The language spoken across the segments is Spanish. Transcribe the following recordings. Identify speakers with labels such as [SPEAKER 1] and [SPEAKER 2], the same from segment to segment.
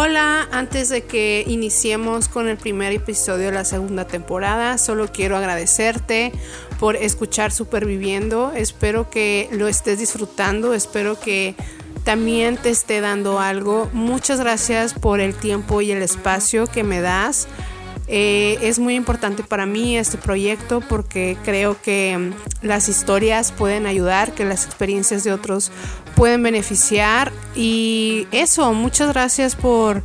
[SPEAKER 1] Hola, antes de que iniciemos con el primer episodio de la segunda temporada, solo quiero agradecerte por escuchar Superviviendo. Espero que lo estés disfrutando, espero que también te esté dando algo. Muchas gracias por el tiempo y el espacio que me das. Eh, es muy importante para mí este proyecto porque creo que las historias pueden ayudar, que las experiencias de otros pueden beneficiar. Y eso, muchas gracias por,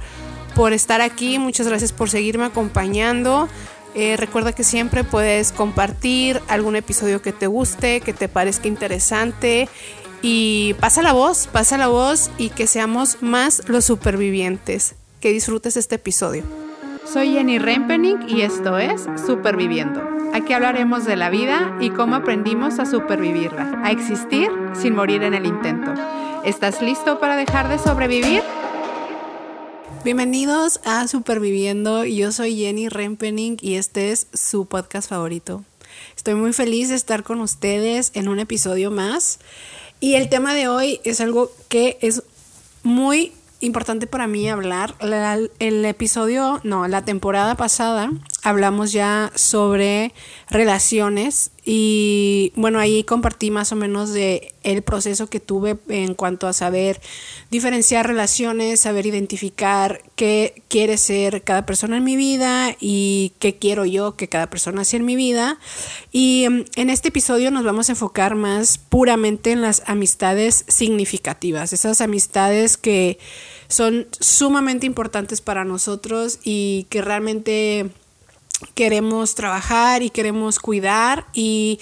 [SPEAKER 1] por estar aquí, muchas gracias por seguirme acompañando. Eh, recuerda que siempre puedes compartir algún episodio que te guste, que te parezca interesante. Y pasa la voz, pasa la voz y que seamos más los supervivientes. Que disfrutes este episodio.
[SPEAKER 2] Soy Jenny Rempening y esto es Superviviendo. Aquí hablaremos de la vida y cómo aprendimos a supervivirla, a existir sin morir en el intento. ¿Estás listo para dejar de sobrevivir?
[SPEAKER 1] Bienvenidos a Superviviendo. Yo soy Jenny Rempening y este es su podcast favorito. Estoy muy feliz de estar con ustedes en un episodio más. Y el tema de hoy es algo que es muy importante para mí hablar. el episodio, no, la temporada pasada hablamos ya sobre relaciones y bueno, ahí compartí más o menos de el proceso que tuve en cuanto a saber diferenciar relaciones, saber identificar qué quiere ser cada persona en mi vida y qué quiero yo que cada persona sea en mi vida. Y mm, en este episodio nos vamos a enfocar más puramente en las amistades significativas, esas amistades que son sumamente importantes para nosotros y que realmente queremos trabajar y queremos cuidar. Y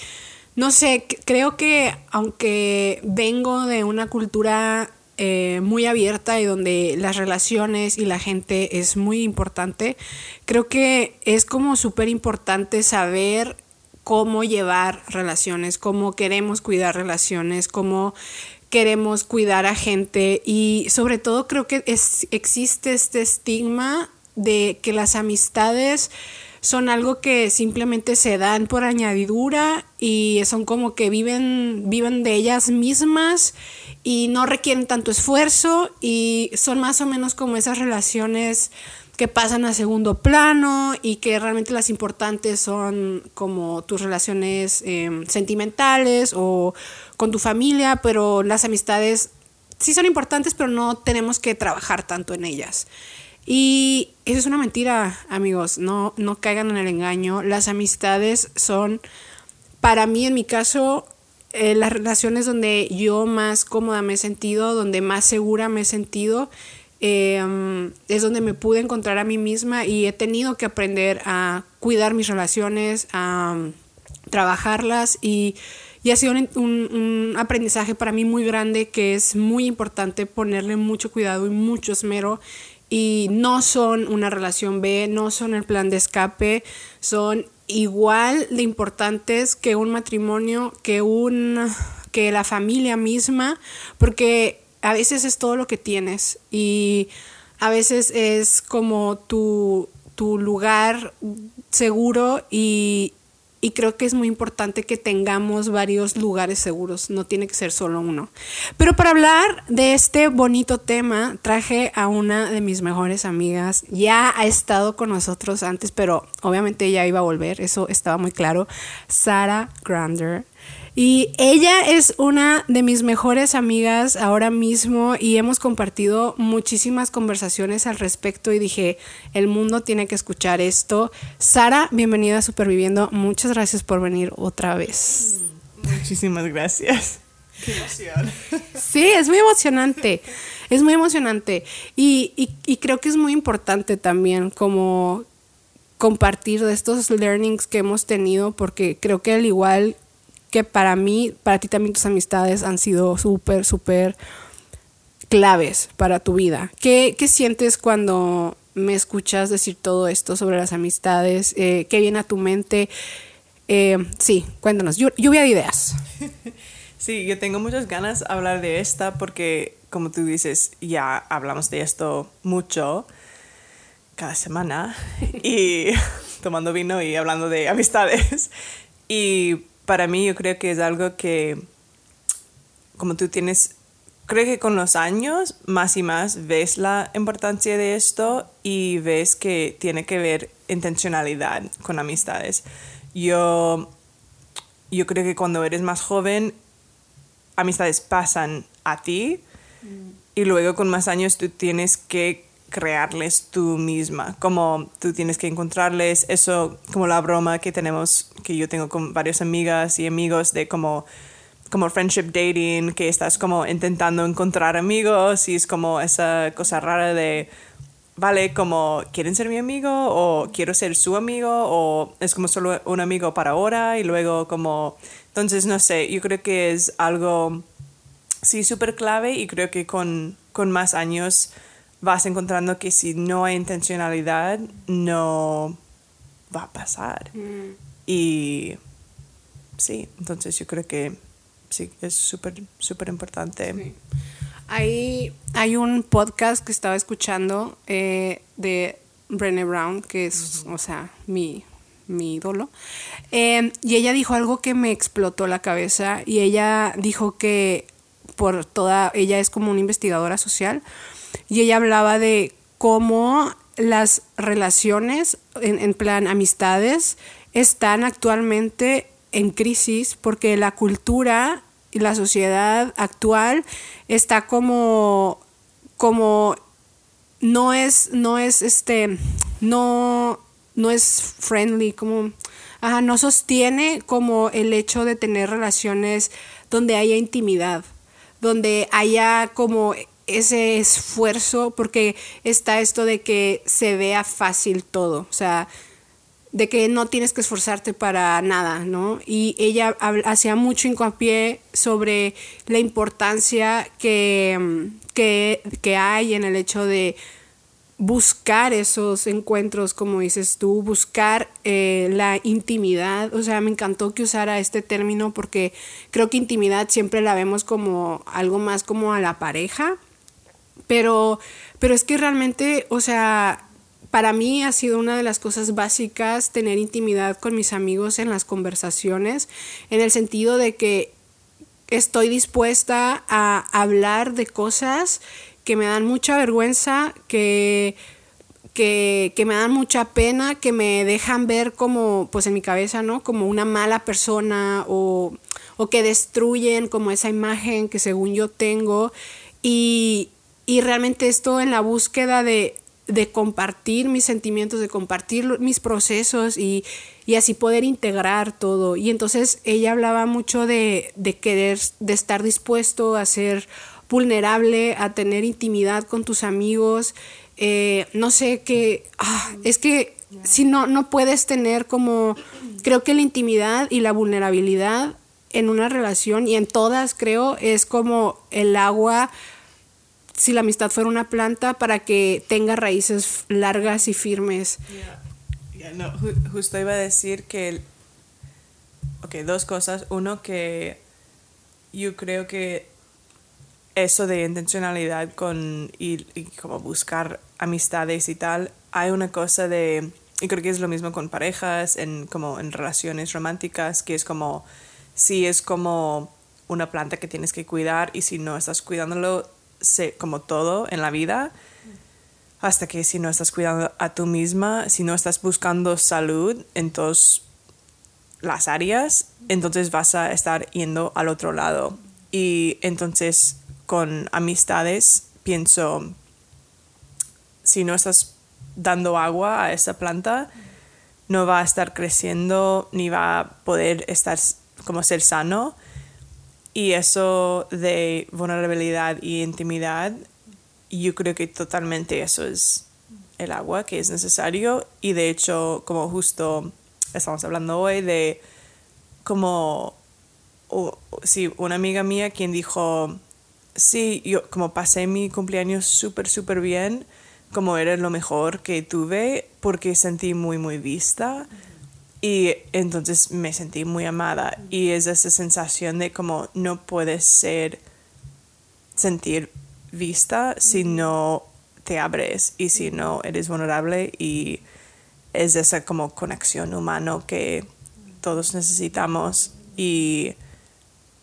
[SPEAKER 1] no sé, creo que aunque vengo de una cultura eh, muy abierta y donde las relaciones y la gente es muy importante, creo que es como súper importante saber cómo llevar relaciones, cómo queremos cuidar relaciones, cómo queremos cuidar a gente y sobre todo creo que es, existe este estigma de que las amistades son algo que simplemente se dan por añadidura y son como que viven, viven de ellas mismas y no requieren tanto esfuerzo y son más o menos como esas relaciones que pasan a segundo plano y que realmente las importantes son como tus relaciones em, sentimentales o con tu familia, pero las amistades sí son importantes, pero no tenemos que trabajar tanto en ellas. Y eso es una mentira, amigos, no, no caigan en el engaño. Las amistades son, para mí en mi caso, eh, las relaciones donde yo más cómoda me he sentido, donde más segura me he sentido Em, es donde me pude encontrar a mí misma y he tenido que aprender a cuidar mis relaciones, a um, trabajarlas y, y ha sido un, un, aprendizaje para mí muy grande que es muy importante ponerle mucho cuidado y mucho esmero. Y no son una relación B, no son el plan de escape, son igual de importantes que un matrimonio, que un que la familia misma, porque a veces es todo lo que tienes y a veces es como tu, tu lugar seguro y, y creo que es muy importante que tengamos varios lugares seguros, no tiene que ser solo uno. Pero para hablar de este bonito tema, traje a una de mis mejores amigas. Ya ha estado con nosotros antes, pero obviamente ella iba a volver, eso estaba muy claro. Sara Grander. Y ella es una de mis mejores amigas ahora mismo y hemos compartido muchísimas conversaciones al respecto y dije, el mundo tiene que escuchar esto. Sara, bienvenida a Superviviendo. Muchas gracias por venir otra vez.
[SPEAKER 3] Muchísimas gracias. Qué emoción.
[SPEAKER 1] Sí, es muy emocionante. Es muy emocionante. Y, y, y creo que es muy importante también como compartir de estos learnings que hemos tenido porque creo que al igual que para mí, para ti también tus amistades han sido súper, súper claves para tu vida. ¿Qué, ¿Qué, sientes cuando me escuchas decir todo esto sobre las amistades? Eh, ¿Qué viene a tu mente? Eh, sí, cuéntanos, lluvia de ideas.
[SPEAKER 3] Sí, yo tengo muchas ganas de hablar de esta porque, como tú dices, ya hablamos de esto mucho cada semana y tomando vino y hablando de amistades. Y para mí yo creo que es algo que, como tú tienes creo que con los años más y más ves la importancia de esto y ves que tiene que ver intencionalidad con amistades. Yo, yo creo que cuando eres más joven, amistades pasan a ti y luego con más años tú tienes que crearles tú misma, como tú tienes que encontrarles eso, como la broma que tenemos, que yo tengo con varias amigas y amigos de como como friendship dating, que estás como intentando encontrar amigos y es como esa cosa rara de, vale, como, ¿quieren ser mi amigo? o quiero ser su amigo? o es como solo un amigo para ahora y luego como, entonces no sé, yo creo que es algo, sí, súper clave y creo que con, con más años vas encontrando que si no hay intencionalidad, no va a pasar. Mm. Y sí, entonces yo creo que sí, es súper, súper importante.
[SPEAKER 1] Hay, hay un podcast que estaba escuchando eh, de Brené Brown, que es, o sea, mi, mi ídolo. Em, y ella dijo algo que me explotó la cabeza y ella dijo que por toda, ella es como una investigadora social y ella hablaba de cómo las relaciones, en, en plan amistades, están actualmente en crisis porque la cultura y la sociedad actual está como como no es no es este no no es friendly como ajá, no sostiene como el hecho de tener relaciones donde haya intimidad donde haya como ese esfuerzo porque está esto de que se vea fácil todo o sea de que no tienes que esforzarte para nada, ¿no? Y ella hacía mucho hincapié sobre la importancia que, que, hay en el hecho de buscar esos encuentros, como dices tú, buscar eh, la intimidad. O sea, me encantó que usara este término porque creo que intimidad siempre la vemos como algo más como a la pareja, pero, pero es que realmente, o sea, para mí ha sido una de las cosas básicas tener intimidad con mis amigos en las conversaciones, en el sentido de que estoy dispuesta a hablar de cosas que me dan mucha vergüenza, que, que, me dan mucha pena, que me dejan ver como, pues en mi cabeza, ¿no? Como una mala persona o, o que destruyen como esa imagen que según yo tengo. Y, y realmente esto en la búsqueda de, de compartir mis sentimientos, de compartir mis procesos y, así poder integrar todo. Y entonces ella hablaba mucho de, querer, de estar dispuesto a ser vulnerable, a tener intimidad con tus amigos. Eh, no sé qué, ah, es que si no, no puedes tener como, creo que la intimidad y la vulnerabilidad en una relación y en todas creo es como el agua si la amistad fuera una planta para que tenga raíces largas y firmes.
[SPEAKER 3] no, justo iba a decir que, ok, dos cosas. Uno, que yo creo que eso de intencionalidad con y, como buscar amistades y tal, hay una cosa de, y creo que es lo mismo con parejas, en, como en relaciones románticas, que es como, si es como una planta que tienes que cuidar y si no estás cuidándolo, como todo en la vida, hasta que si no estás cuidando a tú misma, si no estás buscando salud en todas las áreas, entonces vas a estar yendo al otro lado. Y entonces con amistades pienso, si no estás dando agua a esa planta, no va a estar creciendo ni va a poder estar como ser sano y eso de vulnerabilidad y intimidad, yo creo que totalmente eso es el agua que es necesario. Y de hecho, como justo estamos hablando hoy de como, sí, una amiga mía quien dijo, sí, yo como pasé mi cumpleaños súper, súper bien, como era lo mejor que tuve, porque sentí muy, muy vista. Y entonces me sentí muy amada y es esa sensación de como no puedes ser, sentir vista si no te abres y si no eres vulnerable y es esa como conexión humano que todos necesitamos y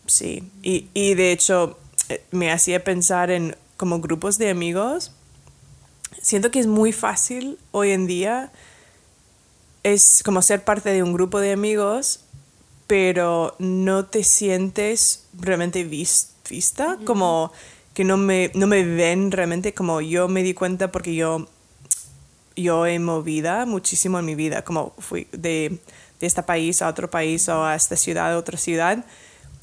[SPEAKER 3] sí, y, y de hecho eh, me hacía pensar en como grupos de amigos. Siento que es muy fácil hoy en día, es como ser parte de un grupo de amigos, pero no te sientes realmente vista, como que no me, no me ven realmente como yo me di cuenta porque yo, yo he movido muchísimo en mi vida, como fui de, de este país a otro país o a esta ciudad a otra ciudad.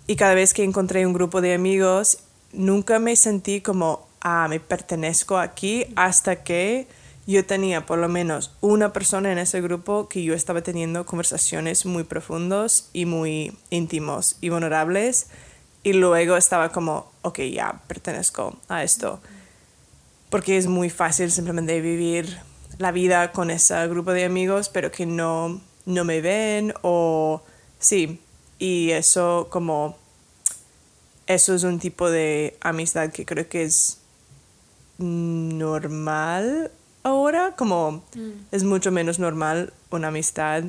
[SPEAKER 3] Y cada vez que encontré un grupo de amigos, nunca me sentí como, ah, me pertenezco aquí hasta que yo tenía por lo menos una persona en ese grupo que yo estaba teniendo conversaciones muy profundos y muy íntimos y vulnerables y luego estaba como, ok, ya pertenezco a esto. Porque es muy fácil simplemente vivir la vida con ese grupo de amigos, pero que no, no me ven o sí. Y eso como, eso es un tipo de amistad que creo que es normal ahora, como mm. es mucho menos normal una amistad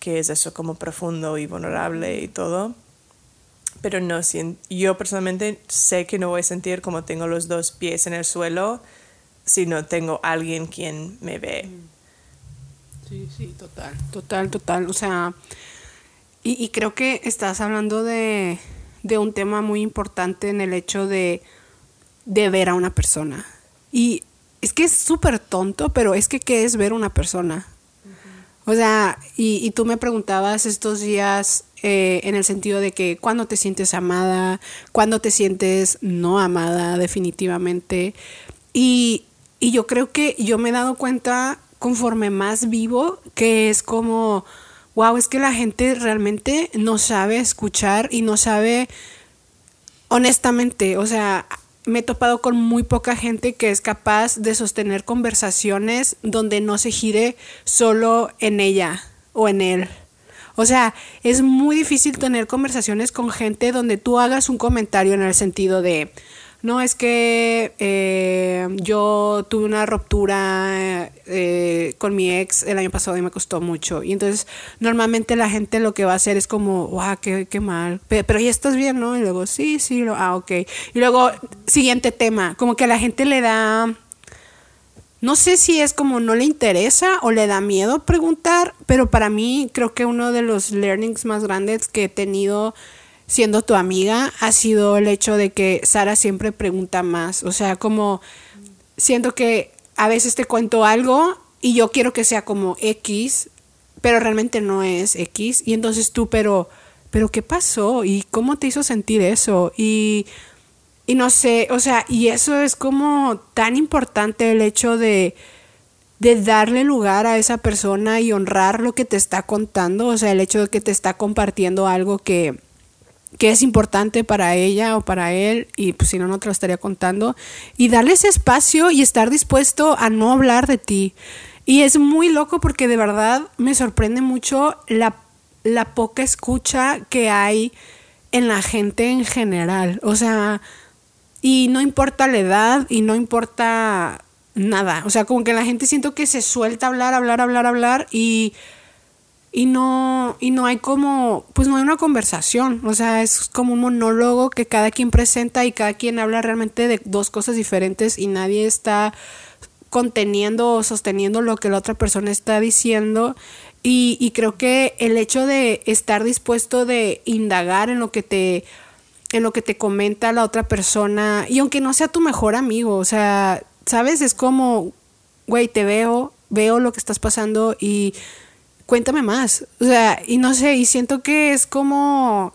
[SPEAKER 3] que es eso como profundo y vulnerable y todo pero no yo personalmente sé que no voy a sentir como tengo los dos pies en el suelo si no tengo alguien quien me ve.
[SPEAKER 1] Sí, sí, total, total, total. O sea, y, creo que estás hablando de, de, un tema muy importante en el hecho de, de ver a una persona. Y es que es súper tonto, pero es que ¿qué es ver una persona? O sea, y, y, tú me preguntabas estos días eh, en el sentido de que cuando te sientes amada, cuando te sientes no amada definitivamente. Y, y yo creo que yo me he dado cuenta conforme más vivo que es como, wow, es que la gente realmente no sabe escuchar y no sabe honestamente, o sea, me he topado con muy poca gente que es capaz de sostener conversaciones donde no se gire solo en ella o en él. O sea, es muy difícil tener conversaciones con gente donde tú hagas un comentario en el sentido de, no, es que eh, yo tuve una ruptura eh, con mi ex el año pasado y me costó mucho. Y entonces normalmente la gente lo que va a hacer es como, wow, qué, qué mal. Pero, ya estás bien, ¿no? Y luego, sí, sí, lo, ah, ok. Y luego, siguiente tema, como que a la gente le da no sé si es como no le interesa o le da miedo preguntar, pero para mí creo que uno de los learnings más grandes que he tenido siendo tu amiga ha sido el hecho de que Sara siempre pregunta más. O sea, como siento que a veces te cuento algo y yo quiero que sea como X, pero realmente no es X. Y entonces tú, pero, pero ¿qué pasó? ¿Y cómo te hizo sentir eso? Y y no sé, o sea, y eso es como tan importante el hecho de, de darle lugar a esa persona y honrar lo que te está contando, o sea, el hecho de que te está compartiendo algo que, que es importante para ella o para él, y pues si no, no te lo estaría contando, y darle ese espacio y estar dispuesto a no hablar de ti. Y es muy loco porque de verdad me sorprende mucho la, la poca escucha que hay en la gente en general. O sea, y no importa la edad y no importa nada. O sea, como que la gente siento que se suelta hablar, hablar, hablar, hablar y, y no, y no hay como, pues no hay una conversación. O sea, es como un monólogo que cada quien presenta y cada quien habla realmente de dos cosas diferentes y nadie está conteniendo o sosteniendo lo que la otra persona está diciendo. Y, y creo que el hecho de estar dispuesto de indagar en lo que te en lo que te comenta la otra persona, y aunque no sea tu mejor amigo, o sea, ¿sabes? Es como, güey, te veo, veo lo que estás pasando y cuéntame más. O sea, y no sé, y siento que es como,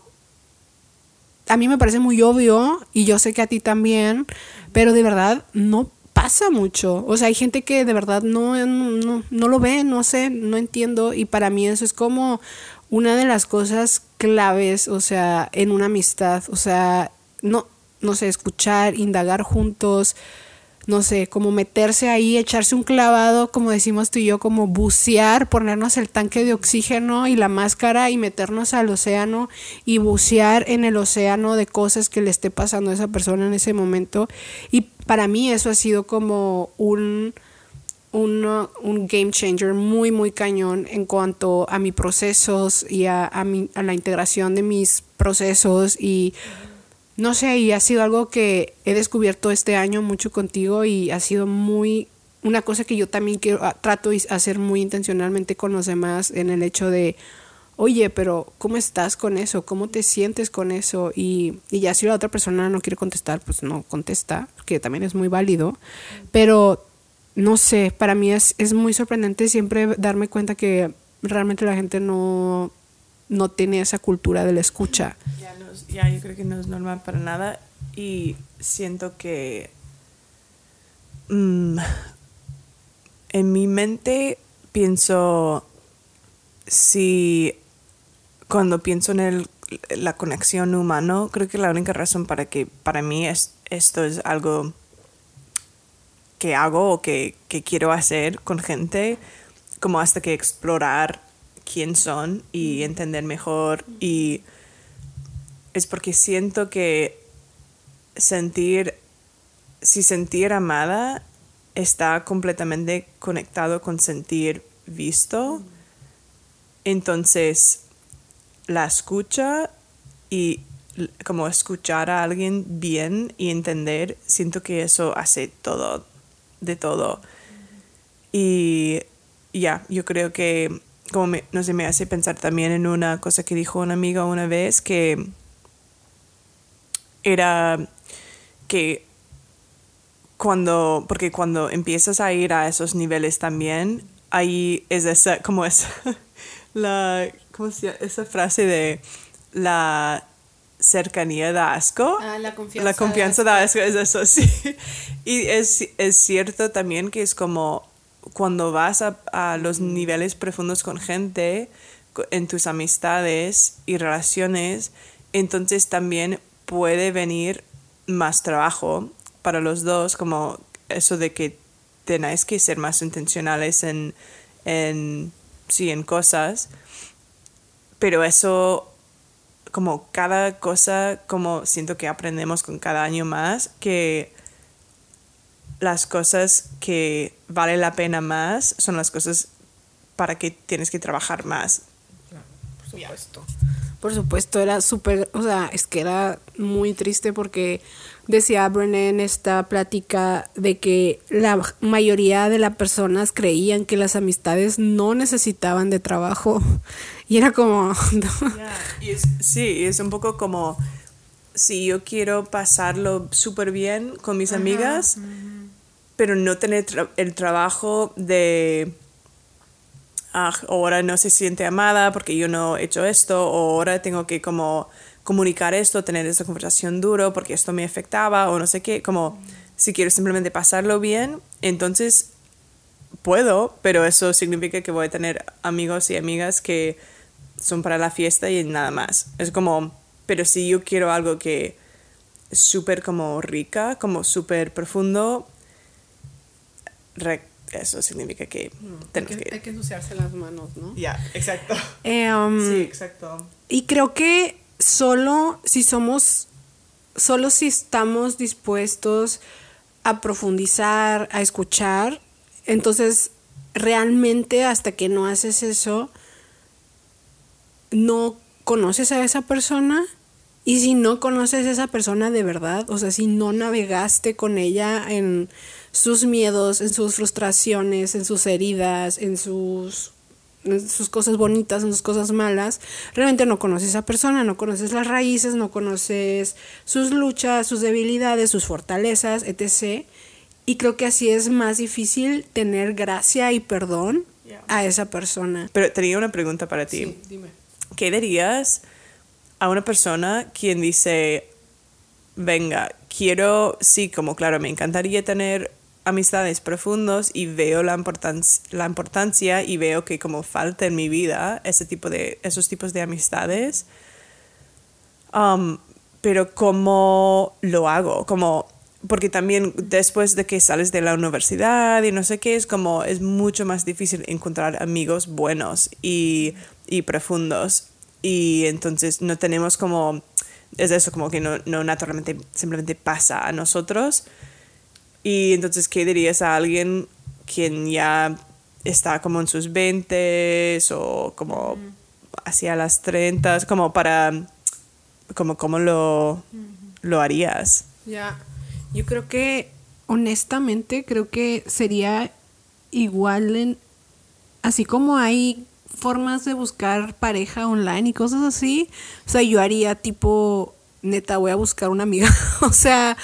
[SPEAKER 1] a mí me parece muy obvio, y yo sé que a ti también, pero de verdad no pasa mucho. O sea, hay gente que de verdad no, no, lo ve, no sé, no entiendo, y para mí eso es como una de las cosas claves, o sea, en una amistad, o sea, no, no sé, escuchar, indagar juntos, no sé, como meterse ahí, echarse un clavado, como decimos tú y yo, como bucear, ponernos el tanque de oxígeno y la máscara y meternos al océano y bucear en el océano de cosas que le esté pasando a esa persona en ese momento. Y para mí eso ha sido como un un, game changer muy, muy cañón en cuanto a mis procesos y a, a, la integración de mis procesos y no sé, y ha sido algo que he descubierto este año mucho contigo y ha sido muy una cosa que yo también quiero, ah, trato de hacer muy intencionalmente con los demás en el hecho de, oye, pero ¿cómo estás con eso? ¿Cómo te sientes con eso? Y, y ya si la otra persona no quiere contestar, pues no contesta, que también es muy válido, pero no sé, para mí es, es muy sorprendente siempre darme cuenta que realmente la gente no, no tiene esa cultura de la escucha.
[SPEAKER 3] Ya, yo creo que no es normal para nada y siento que mm, en mi mente pienso si cuando pienso en el, la conexión humano creo que la única razón para que para mí es, esto es algo que hago o que, que quiero hacer con gente como hasta que explorar quién son y entender mejor y es porque siento que sentir, si sentir amada está completamente conectado con sentir visto, entonces la escucha y como escuchar a alguien bien y entender, siento que eso hace todo, de todo. Y ya, yo creo que, como no sé, me hace pensar también en una cosa que dijo una amiga una vez, que era que cuando, porque cuando empiezas a ir a esos niveles también, ahí es esa, como esa, la, ¿cómo se llama? Esa frase de la cercanía da asco.
[SPEAKER 1] Ah, la confianza
[SPEAKER 3] La
[SPEAKER 1] da
[SPEAKER 3] confianza da asco, es eso, sí. Y es, es cierto también que es como cuando vas a, a los niveles profundos con gente, en tus amistades y relaciones, entonces también puede venir más trabajo para los dos, como eso de que tenéis que ser más intencionales en, en, sí, en cosas, pero eso, como cada cosa, como siento que aprendemos con cada año más, que las cosas que vale la pena más son las cosas para que tienes que trabajar más.
[SPEAKER 1] Por supuesto. Por supuesto, era súper, o sea, es que era muy triste porque decía Brené en esta plática de que la mayoría de las personas creían que las amistades no necesitaban de trabajo. Y era como, no.
[SPEAKER 3] Y es, sí, es un poco como si yo quiero pasarlo súper bien con mis amigas, pero no tener tra- el trabajo de ah, ahora no se siente amada porque yo no he hecho esto, o ahora tengo que como comunicar esto, tener esta conversación duro porque esto me afectaba, o no sé qué, como si quiero simplemente pasarlo bien, entonces puedo, pero eso significa que voy a tener amigos y amigas que son para la fiesta y nada más. Es como, pero si yo quiero algo que es súper como rica, como súper profundo, eso significa que tenemos que...
[SPEAKER 1] hay que ensuciarse las manos, ¿no?
[SPEAKER 3] Ya, exacto.
[SPEAKER 1] Eh, um,
[SPEAKER 3] Sí, exacto.
[SPEAKER 1] Y creo que solo si somos, solo si estamos dispuestos a profundizar, a escuchar, entonces realmente hasta que no haces eso, no conoces a esa persona. Y si no conoces a esa persona de verdad, o sea, si no navegaste con ella en sus miedos, en sus frustraciones, en sus heridas, en sus en sus cosas bonitas, en sus cosas malas, realmente no conoces a esa persona, no conoces las raíces, no conoces sus luchas, sus debilidades, sus fortalezas, etc. Y creo que así es más difícil tener gracia y perdón a esa persona.
[SPEAKER 3] Pero tenía una pregunta para ti.
[SPEAKER 1] dime.
[SPEAKER 3] ¿Qué dirías a una persona quien dice, venga, quiero, sí, como claro, me encantaría tener amistades profundos y veo la, importancia la importancia y veo que como falta en mi vida ese tipo de, esos tipos de amistades, Um, pero ¿cómo lo hago? Como, porque también después de que sales de la universidad y no sé qué, es como, es mucho más difícil encontrar amigos buenos y, y profundos. Y entonces no tenemos como, es eso, como que no, no naturalmente simplemente pasa a nosotros. Y entonces, ¿qué dirías a alguien quien ya está como en sus 20 o como hacia las 30, como para, como, como lo, lo harías.
[SPEAKER 1] Ya, yo creo que, honestamente, creo que sería igual en, así como hay formas de buscar pareja online y cosas así, o sea, yo haría tipo, neta, voy a buscar una amiga, o sea,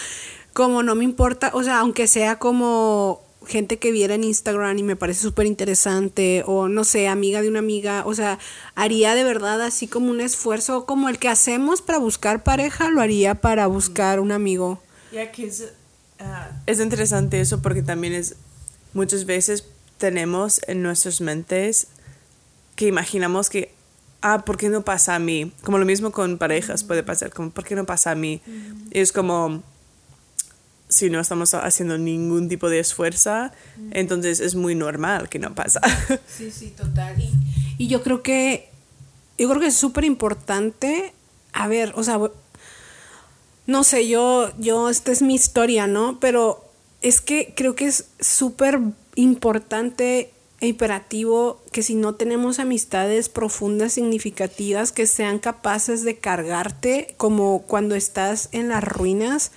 [SPEAKER 1] como no me importa, o sea, aunque sea como gente que viera en Instagram y me parece súper interesante, o no sé, amiga de una amiga, o sea, haría de verdad así como un esfuerzo como el que hacemos para buscar pareja, lo haría para buscar un amigo.
[SPEAKER 3] Ya que es, ah, es interesante eso porque también es, muchas veces tenemos en nuestras mentes que imaginamos que, ah, ¿por qué no pasa a mí? Como lo mismo con parejas puede pasar, como, ¿por qué no pasa a mí? Y es como, si no estamos haciendo ningún tipo de esfuerzo, entonces es muy normal que no pasa.
[SPEAKER 1] Sí, sí, total. Y, y yo creo que, yo creo que es súper importante, a ver, o sea, no sé, yo, yo, esta es mi historia, ¿no? Pero es que creo que es súper importante e imperativo que si no tenemos amistades profundas, significativas, que sean capaces de cargarte como cuando estás en las ruinas,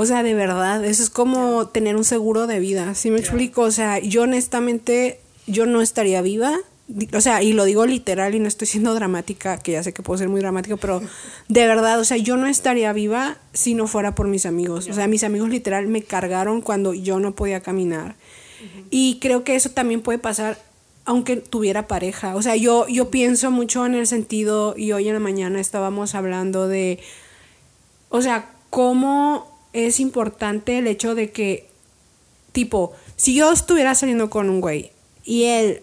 [SPEAKER 1] o sea, de verdad, eso es como tener un seguro de vida, ¿sí me explico? O sea, yo honestamente, yo no estaría viva, o sea, y lo digo literal y no estoy siendo dramática, que ya sé que puedo ser muy dramática, pero de verdad, o sea, yo no estaría viva si no fuera por mis amigos. O sea, mis amigos literal me cargaron cuando yo no podía caminar. Y creo que eso también puede pasar aunque tuviera pareja. O sea, yo, yo pienso mucho en el sentido, y hoy en la mañana estábamos hablando de, o sea, cómo es importante el hecho de que, tipo, si yo estuviera saliendo con un güey y él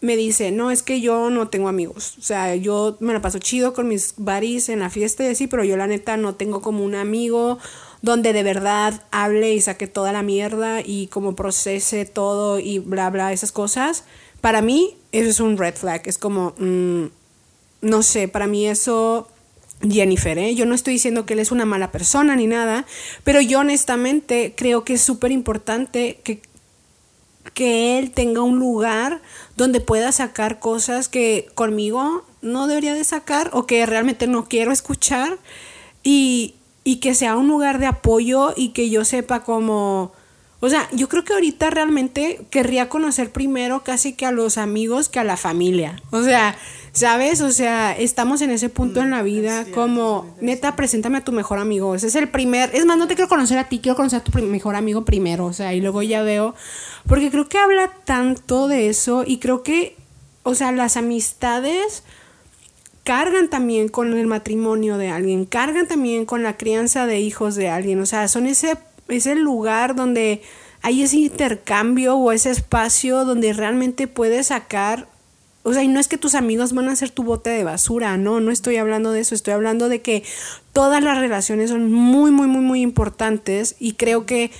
[SPEAKER 1] me dice, no, es que yo no tengo amigos. O sea, yo me la paso chido con mis buddies en la fiesta y así, pero yo la neta no tengo como un amigo donde de verdad hable y saque toda la mierda y como procese todo y bla, bla, esas cosas. Para mí, eso es un red flag. Es como, mm, no sé, para mí eso Jennifer, ¿eh? yo no estoy diciendo que él es una mala persona ni nada, pero yo honestamente creo que es súper importante que, que él tenga un lugar donde pueda sacar cosas que conmigo no debería de sacar o que realmente no quiero escuchar y, y que sea un lugar de apoyo y que yo sepa cómo... O sea, yo creo que ahorita realmente querría conocer primero casi que a los amigos que a la familia. O sea, ¿sabes? O sea, estamos en ese punto en la vida como, neta, preséntame a tu mejor amigo. Ese es el primer, es más, no te quiero conocer a ti, quiero conocer a tu mejor amigo primero. O sea, y luego ya veo, porque creo que habla tanto de eso y creo que, o sea, las amistades cargan también con el matrimonio de alguien, cargan también con la crianza de hijos de alguien. O sea, son ese es el lugar donde hay ese intercambio o ese espacio donde realmente puedes sacar, o sea, y no es que tus amigos van a ser tu bote de basura, no, no estoy hablando de eso, estoy hablando de que todas las relaciones son muy, muy, muy, muy importantes y creo que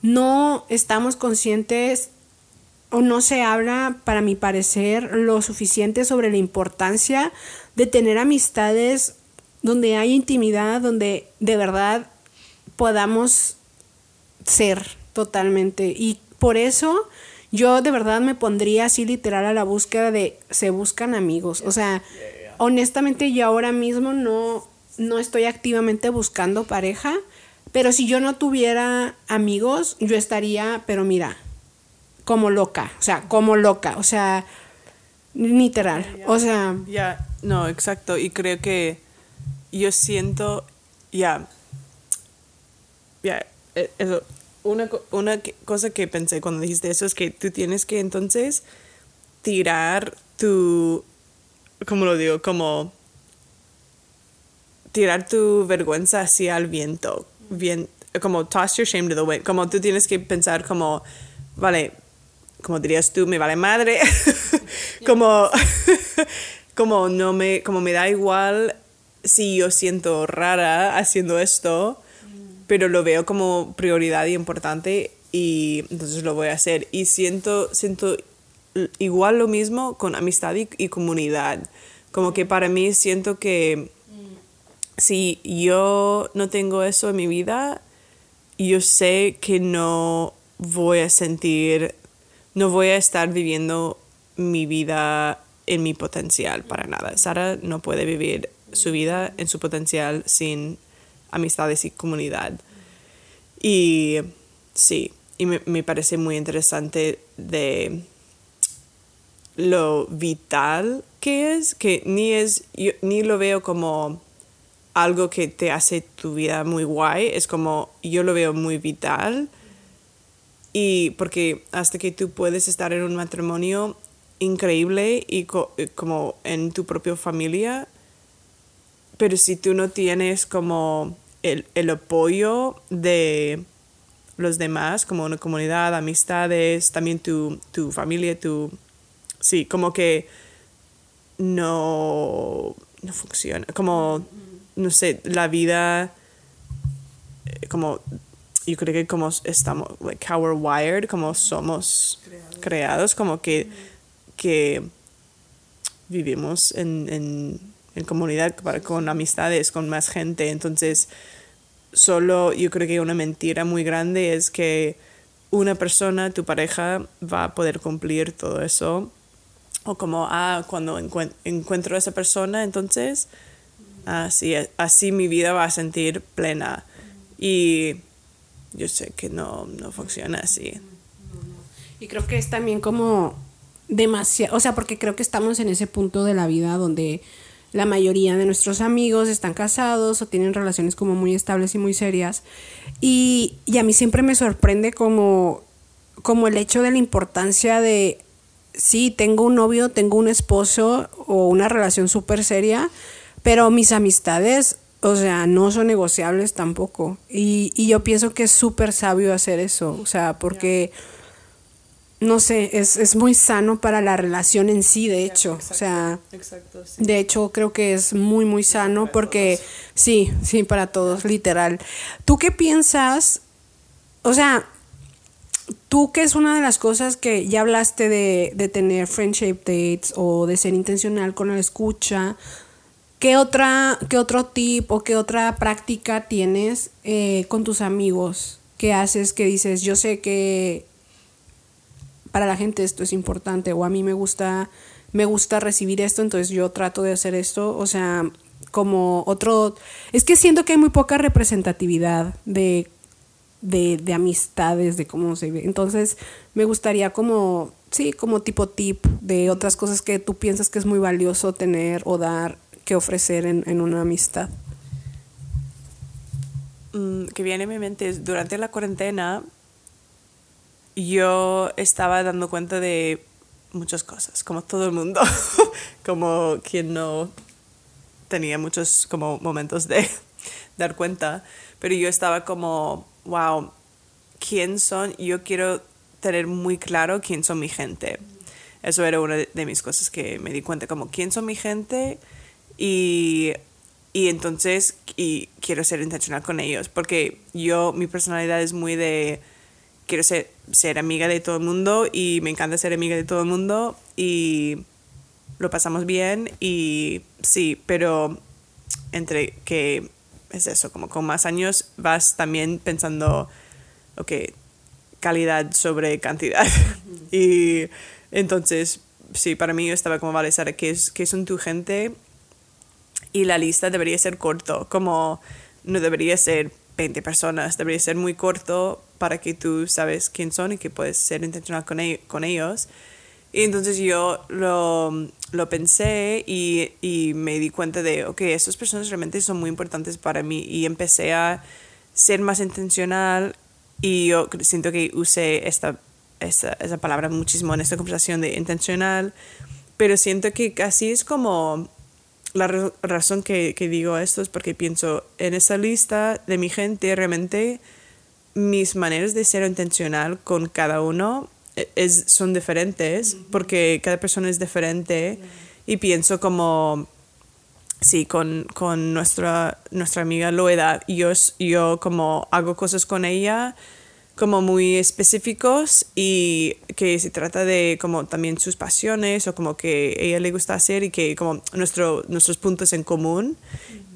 [SPEAKER 1] no estamos conscientes o no se habla, para mi parecer, lo suficiente sobre la importancia de tener amistades donde hay intimidad, donde de verdad podamos ser totalmente. Y por eso yo de verdad me pondría así literal a la búsqueda de se buscan amigos. O sea, honestamente yo ahora mismo no, no estoy activamente buscando pareja, pero si yo no tuviera amigos, yo estaría, pero mira, como loca, o sea, como loca, o sea, literal, o sea...
[SPEAKER 3] Ya, no, exacto, y creo que yo siento, ya, ya, eso, una, una cosa que pensé cuando dijiste eso es que tú tienes que entonces tirar tu, ¿cómo lo digo? Como tirar tu vergüenza hacia el viento, bien, como toss your shame to the wind, como tú tienes que pensar como, vale, como dirías tú, me vale madre, como, como no me, como me da igual si yo siento rara haciendo esto, pero lo veo como prioridad y importante y entonces lo voy a hacer. Y siento, siento igual lo mismo con amistad y, comunidad. Como que para mí siento que si yo no tengo eso en mi vida, yo sé que no voy a sentir, no voy a estar viviendo mi vida en mi potencial para nada. Sara no puede vivir su vida en su potencial sin amistades y comunidad. Y sí, y me, me parece muy interesante de lo vital que es, que ni es, yo, ni lo veo como algo que te hace tu vida muy guay, es como yo lo veo muy vital y porque hasta que tú puedes estar en un matrimonio increíble y como en tu propia familia, pero si tú no tienes como el, el apoyo de los demás, como una comunidad, amistades, también tu, tu familia, tu... Sí, como que no, no funciona. Como, no sé, la vida, eh, como, yo creo que como estamos, like how we're wired, como somos creados, como que, que vivimos en, en, en comunidad, con amistades, con más gente. Entonces, solo yo creo que una mentira muy grande es que una persona, tu pareja, va a poder cumplir todo eso. O como, ah, cuando encuentro a esa persona, entonces, así, así mi vida va a sentir plena. Y yo sé que no, no funciona así.
[SPEAKER 1] Y creo que es también como demasiado, o sea, porque creo que estamos en ese punto de la vida donde la mayoría de nuestros amigos están casados o tienen relaciones como muy estables y muy serias. Y, a mí siempre me sorprende como, como el hecho de la importancia de, sí, tengo un novio, tengo un esposo o una relación súper seria, pero mis amistades, o sea, no son negociables tampoco. Y, y yo pienso que es súper sabio hacer eso, o sea, porque no sé, es, es, muy sano para la relación en sí, de hecho. o sea, de hecho creo que es muy, muy sano porque sí, sí, para todos, literal. ¿Tú qué piensas? O sea, tú que es una de las cosas que ya hablaste de, de tener friendship dates o de ser intencional con la escucha. ¿Qué, otra, ¿Qué otro tip o qué otra práctica tienes eh, con tus amigos? ¿Qué haces que dices, yo sé que para la gente esto es importante o a mí me gusta me gusta recibir esto, entonces yo trato de hacer esto, o sea, como otro es que siento que hay muy poca representatividad de de, de amistades, de cómo se ve. Entonces, me gustaría como sí, como tipo tip de otras cosas que tú piensas que es muy valioso tener o dar que ofrecer en, en una amistad.
[SPEAKER 3] Mm, que viene a mi mente es durante la cuarentena yo estaba dando cuenta de muchas cosas, como todo el mundo, como quien no tenía muchos como momentos de dar cuenta, pero yo estaba como, wow, ¿quién son? Yo quiero tener muy claro quién son mi gente. Eso era una de mis cosas que me di cuenta, como quién son mi gente y, y entonces y quiero ser intencional con ellos, porque yo, mi personalidad es muy de quiero ser, ser amiga de todo el mundo y me encanta ser amiga de todo el mundo y lo pasamos bien y sí, pero entre que es eso, como con más años vas también pensando, ok, calidad sobre cantidad. y entonces, sí, para mí yo estaba como, vale, Sara, ¿qué, es, ¿qué son tu gente? Y la lista debería ser corto, como no debería ser 20 personas, debería ser muy corto para que tú sabes quién son y que puedes ser intencional con, ellos. Y entonces yo lo, lo pensé y, y, me di cuenta de, ok, estas personas realmente son muy importantes para mí y empecé a ser más intencional y yo siento que usé esta, esta, esa palabra muchísimo en esta conversación de intencional, pero siento que casi es como la razón que, que digo esto es porque pienso en esa lista de mi gente realmente mis maneras de ser intencional con cada uno e, es, son diferentes porque cada persona es diferente y pienso como sí con, con nuestra nuestra amiga Loeda yo yo como hago cosas con ella como muy específicos y que se trata de como también sus pasiones o como que ella le gusta hacer y que como nuestro, nuestros puntos en común.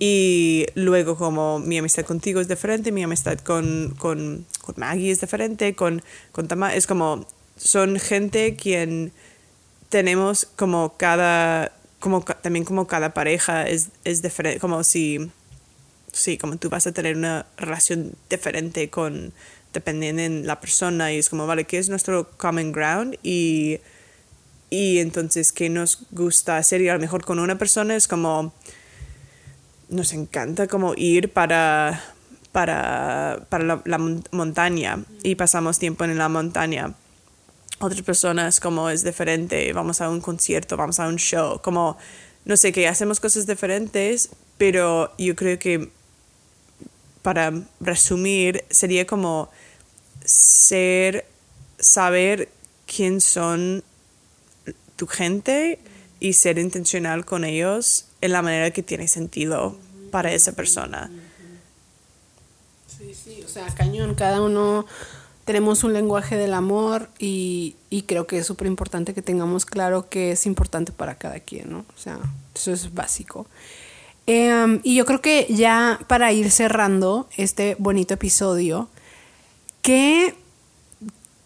[SPEAKER 3] Y luego como mi amistad contigo es diferente, mi amistad con, con, con Maggie es diferente, con, con Tama es como son gente quien tenemos como cada como también como cada pareja es, es diferente como si sí, como tú vas a tener una relación diferente con, dependiendo en la persona y es como, vale, ¿qué es nuestro common ground? Y, y entonces, ¿qué nos gusta hacer? Y a lo mejor con una persona es como, nos encanta como ir para, para, para la, la montaña y pasamos tiempo en la montaña otras personas como es diferente, vamos a un concierto, vamos a un show, como no sé, que hacemos cosas diferentes, pero yo creo que para resumir sería como ser, saber quién son tu gente y ser intencional con ellos en la manera que tiene sentido para esa persona.
[SPEAKER 1] Sí, sí, o sea, cañón, cada uno tenemos un lenguaje del amor y, creo que es súper importante que tengamos claro que es importante para cada quien, ¿no? O sea, eso es básico. Em, y yo creo que ya para ir cerrando este bonito episodio, ¿qué,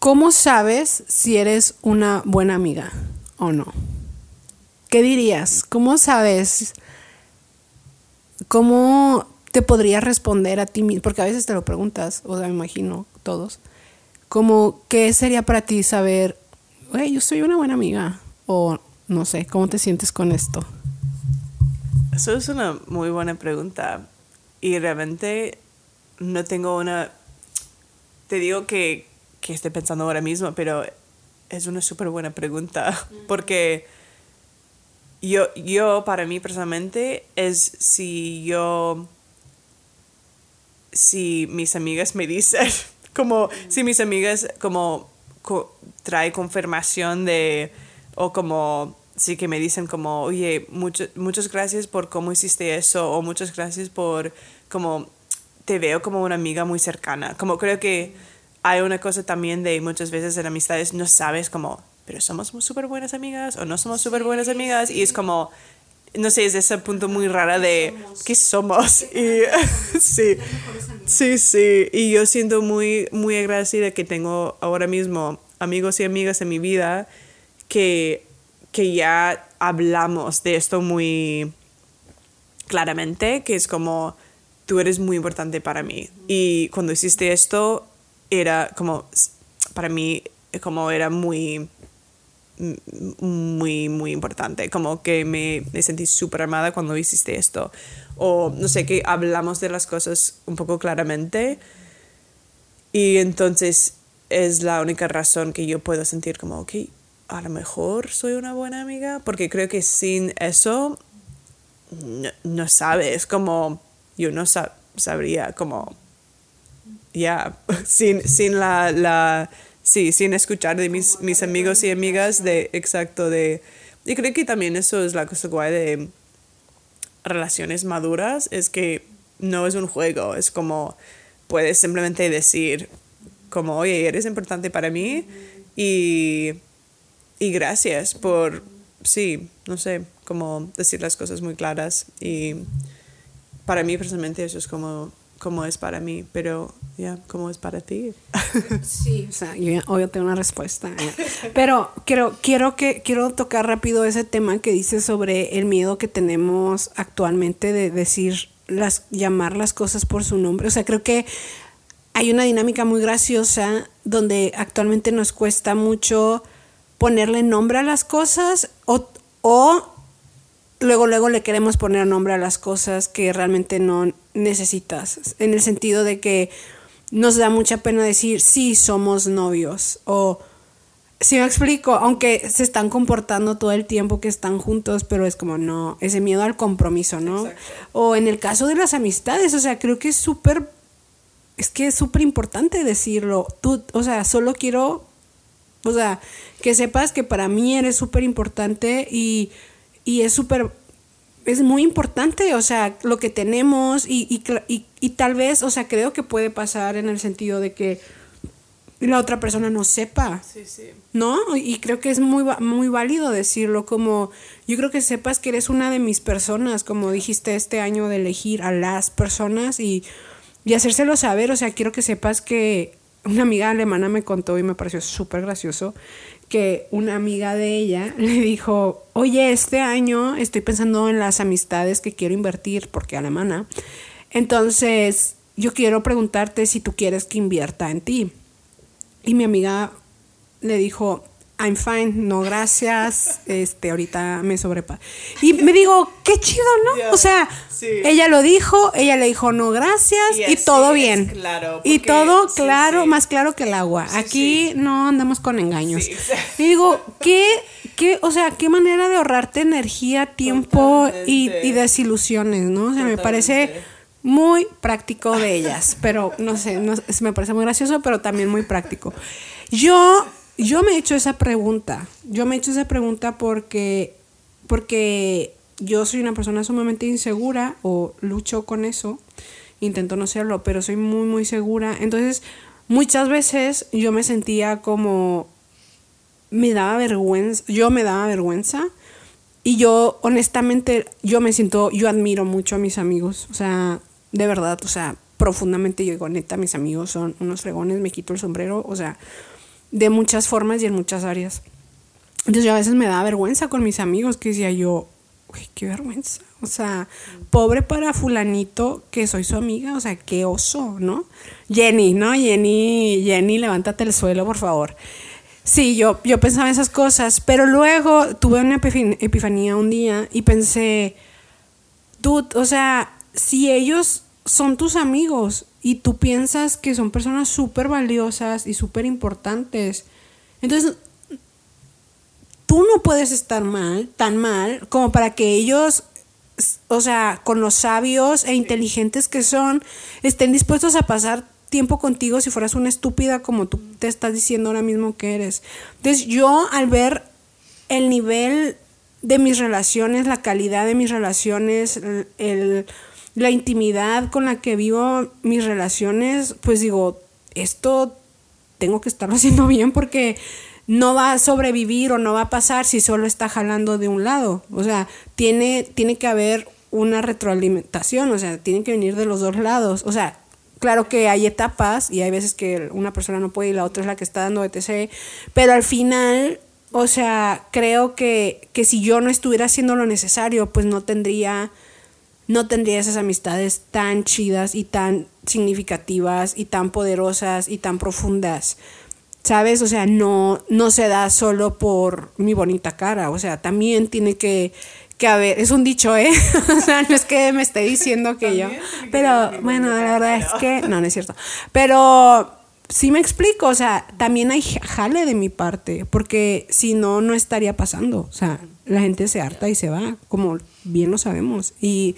[SPEAKER 1] ¿cómo sabes si eres una buena amiga o no? ¿Qué dirías? ¿Cómo sabes? ¿Cómo te podrías responder a ti mismo? Porque a veces te lo preguntas, o sea, me imagino todos. Como, ¿qué sería para ti saber, hey, yo soy una buena amiga? O no sé, ¿cómo te sientes con esto?
[SPEAKER 3] Eso es una muy buena pregunta. Y realmente no tengo una... Te digo que, que estoy pensando ahora mismo, pero es una súper buena pregunta. Porque yo, yo, para mí personalmente, es si yo... Si mis amigas me dicen como si mis amigas como trae confirmación de o como sí que me dicen como oye muchas gracias por cómo hiciste eso o muchas gracias por como te veo como una amiga muy cercana como creo que hay una cosa también de muchas veces en amistades no sabes como pero somos súper buenas amigas o no somos súper buenas amigas y es como no sé, es ese punto muy raro de qué somos. Y, sí, sí, sí. Y yo siento muy, muy agradecida que tengo ahora mismo amigos y amigas en mi vida que, que ya hablamos de esto muy claramente, que es como, tú eres muy importante para mí. Y cuando hiciste esto, era como, para mí, como era muy muy, muy importante. Como que me, sentí súper amada cuando hiciste esto. O no sé, que hablamos de las cosas un poco claramente. Y entonces es la única razón que yo puedo sentir como, ok, a lo mejor soy una buena amiga. Porque creo que sin eso no, sabes, como yo no sabría, como, ya, sin, sin la, la sí, sin escuchar de mis, mis amigos y amigas de, exacto, de... Y creo que también eso es la cosa guay de relaciones maduras, es que no es un juego, es como puedes simplemente decir como, oye, eres importante para mí y, y gracias por, sí, no sé, como decir las cosas muy claras y para mí personalmente eso es como como es para mí, pero ya, ¿cómo es para ti?
[SPEAKER 1] sí, o sea, yo tengo una respuesta. Pero quiero, quiero, que, quiero tocar rápido ese tema que dices sobre el miedo que tenemos actualmente de decir, las, llamar las cosas por su nombre. O sea, creo que hay una dinámica muy graciosa donde actualmente nos cuesta mucho ponerle nombre a las cosas o, o luego, luego le queremos poner nombre a las cosas que realmente no necesitas. En el sentido de que nos da mucha pena decir, sí, somos novios. O, si me explico, aunque se están comportando todo el tiempo que están juntos, pero es como, no, ese miedo al compromiso, ¿no? O en el caso de las amistades, o sea, creo que es súper, es que es súper importante decirlo. Tú, o sea, solo quiero, o sea, que sepas que para mí eres súper importante y y es súper, es muy importante, o sea, lo que tenemos y, y, y, tal vez, o sea, creo que puede pasar en el sentido de que la otra persona no sepa, sí, sí. ¿no? Y creo que es muy, muy válido decirlo, como yo creo que sepas que eres una de mis personas, como dijiste este año de elegir a las personas y, y hacérselo saber, o sea, quiero que sepas que una amiga alemana me contó y me pareció súper gracioso que una amiga de ella le dijo, oye, este año estoy pensando en las amistades que quiero invertir, porque alemana, Entonces, yo quiero preguntarte si tú quieres que invierta en ti. Y mi amiga le dijo, I'm fine, no gracias, este, ahorita me sobrepa. Y me digo, qué chido, ¿no? O sea, ella lo dijo, ella le dijo, no gracias, y, todo bien.
[SPEAKER 3] Claro,
[SPEAKER 1] y todo claro, más claro que el agua. Aquí no andamos con engaños. Y digo, ¿qué, qué, o sea, qué manera de ahorrarte energía, tiempo y, desilusiones, ¿no? O sea, me parece muy práctico de ellas, pero no sé, no, me parece muy gracioso, pero también muy práctico. Yo yo me he hecho esa pregunta. Yo me he hecho esa pregunta porque, porque yo soy una persona sumamente insegura o lucho con eso. Intento no serlo, pero soy muy, muy segura. Entonces, muchas veces yo me sentía como... Me daba vergüenza. Yo me daba vergüenza. Y yo, honestamente, yo me siento... Yo admiro mucho a mis amigos. O sea, de verdad, o sea, profundamente yo digo, neta, mis amigos son unos fregones, me quito el sombrero. O sea, de muchas formas y en muchas áreas. Entonces yo a veces me da vergüenza con mis amigos que decía yo, uy, qué vergüenza. O sea, pobre para fulanito que soy su amiga, o sea, qué oso, ¿no? Jenny, ¿no? Jenny, Jenny, levántate el suelo, por favor. Sí, yo, yo pensaba esas cosas, pero luego tuve una epifanía un día y pensé, dude, o sea, si ellos son tus amigos y tú piensas que son personas súper valiosas y súper importantes. Entonces, tú no puedes estar mal, tan mal, como para que ellos, o sea, con los sabios e inteligentes que son, estén dispuestos a pasar tiempo contigo si fueras una estúpida como tú te estás diciendo ahora mismo que eres. Entonces, yo al ver el nivel de mis relaciones, la calidad de mis relaciones, el la intimidad con la que vivo mis relaciones, pues digo, esto tengo que estarlo haciendo bien porque no va a sobrevivir o no va a pasar si solo está jalando de un lado. O sea, tiene, tiene que haber una retroalimentación, o sea, tiene que venir de los dos lados. O sea, claro que hay etapas y hay veces que una persona no puede y la otra es la que está dando etc. Pero al final, o sea, creo que, que si yo no estuviera haciendo lo necesario, pues no tendría no tendría esas amistades tan chidas y tan significativas y tan poderosas y tan profundas. ¿Sabes? O sea, no, no se da solo por mi bonita cara. O sea, también tiene que, que haber. Es un dicho, ¿eh? o sea, no es que me esté diciendo que yo. Pero bueno, la verdad es que. No, no es cierto. Pero sí me explico. O sea, también hay jale de mi parte. Porque si no, no estaría pasando. O sea, la gente se harta y se va, como bien lo sabemos. Y,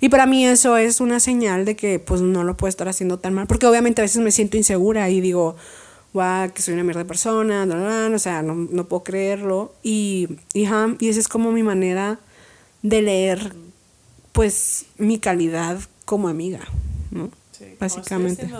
[SPEAKER 1] y para mí eso es una señal de que pues no lo puedo estar haciendo tan mal, porque obviamente a veces me siento insegura y digo, guau, que soy una mierda de persona, o sea, no, no, puedo creerlo. Y, y, y esa es como mi manera de leer pues mi calidad como amiga, ¿no? Básicamente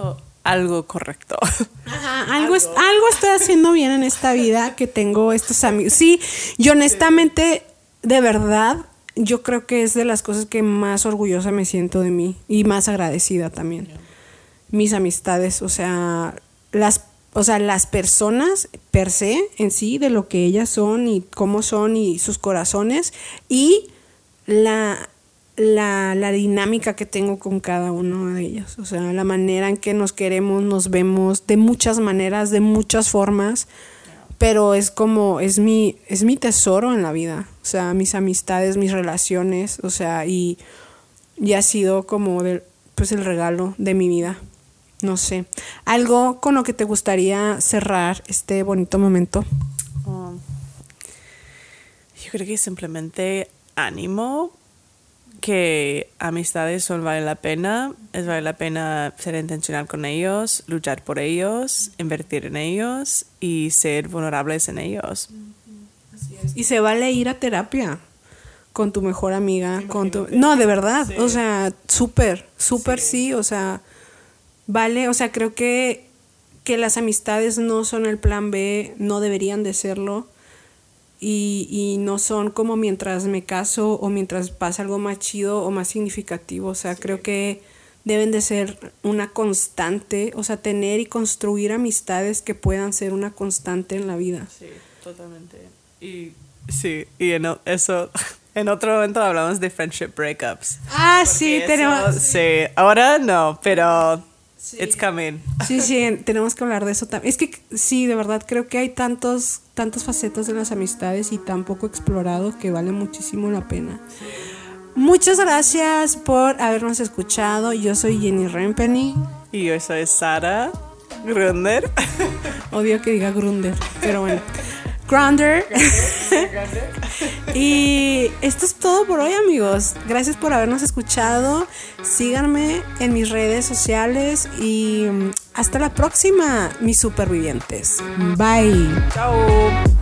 [SPEAKER 3] algo correcto.
[SPEAKER 1] Ajá, algo, algo estoy haciendo bien en esta vida que tengo estos amigos. Sí, yo honestamente, de verdad, yo creo que es de las cosas que más orgullosa me siento de mí y más agradecida también. Mis amistades, o sea, las o sea, las personas per se en sí, de lo que ellas son y cómo son y sus corazones, y la, la, la, dinámica que tengo con cada uno de ellos. O sea, la manera en que nos queremos, nos vemos, de muchas maneras, de muchas formas. Pero es como, es mi, es mi tesoro en la vida. O sea, mis amistades, mis relaciones. O sea, y, y ha sido como pues el regalo de mi vida. No sé. ¿Algo con lo que te gustaría cerrar este bonito momento?
[SPEAKER 3] Um, yo creo que simplemente ánimo que amistades son vale la pena, es vale la pena ser intencional con ellos, luchar por ellos, invertir en ellos y ser vulnerables en ellos.
[SPEAKER 1] Y se vale ir a terapia con tu mejor amiga, con tu... No, de verdad, o sea, súper, súper sí. o sea, vale, o sea, creo que, que las amistades no son el plan B, no deberían de serlo y, y, no son como mientras me caso o mientras pasa algo más chido o más significativo. O sea, creo que deben de ser una constante, o sea, tener y construir amistades que puedan ser una constante en la vida.
[SPEAKER 3] Sí, totalmente. Y sí, y eso En otro momento hablamos de friendship breakups.
[SPEAKER 1] Ah, sí, tenemos.
[SPEAKER 3] Sí, ahora no, pero it's coming.
[SPEAKER 1] Sí, sí, tenemos que hablar de eso también. Es que sí, de verdad creo que hay tantos, tantas facetas de las amistades y tan poco explorado que vale muchísimo la pena. Muchas gracias por habernos escuchado. Yo soy Jenny Rempenny.
[SPEAKER 3] Y yo soy Sara Grunder.
[SPEAKER 1] Odio que diga Grunder, pero bueno. Grunder. y esto es todo por hoy, amigos. Gracias por habernos escuchado. Síganme en mis redes sociales y mm, hasta la próxima, mis supervivientes. Bye.
[SPEAKER 3] Chao.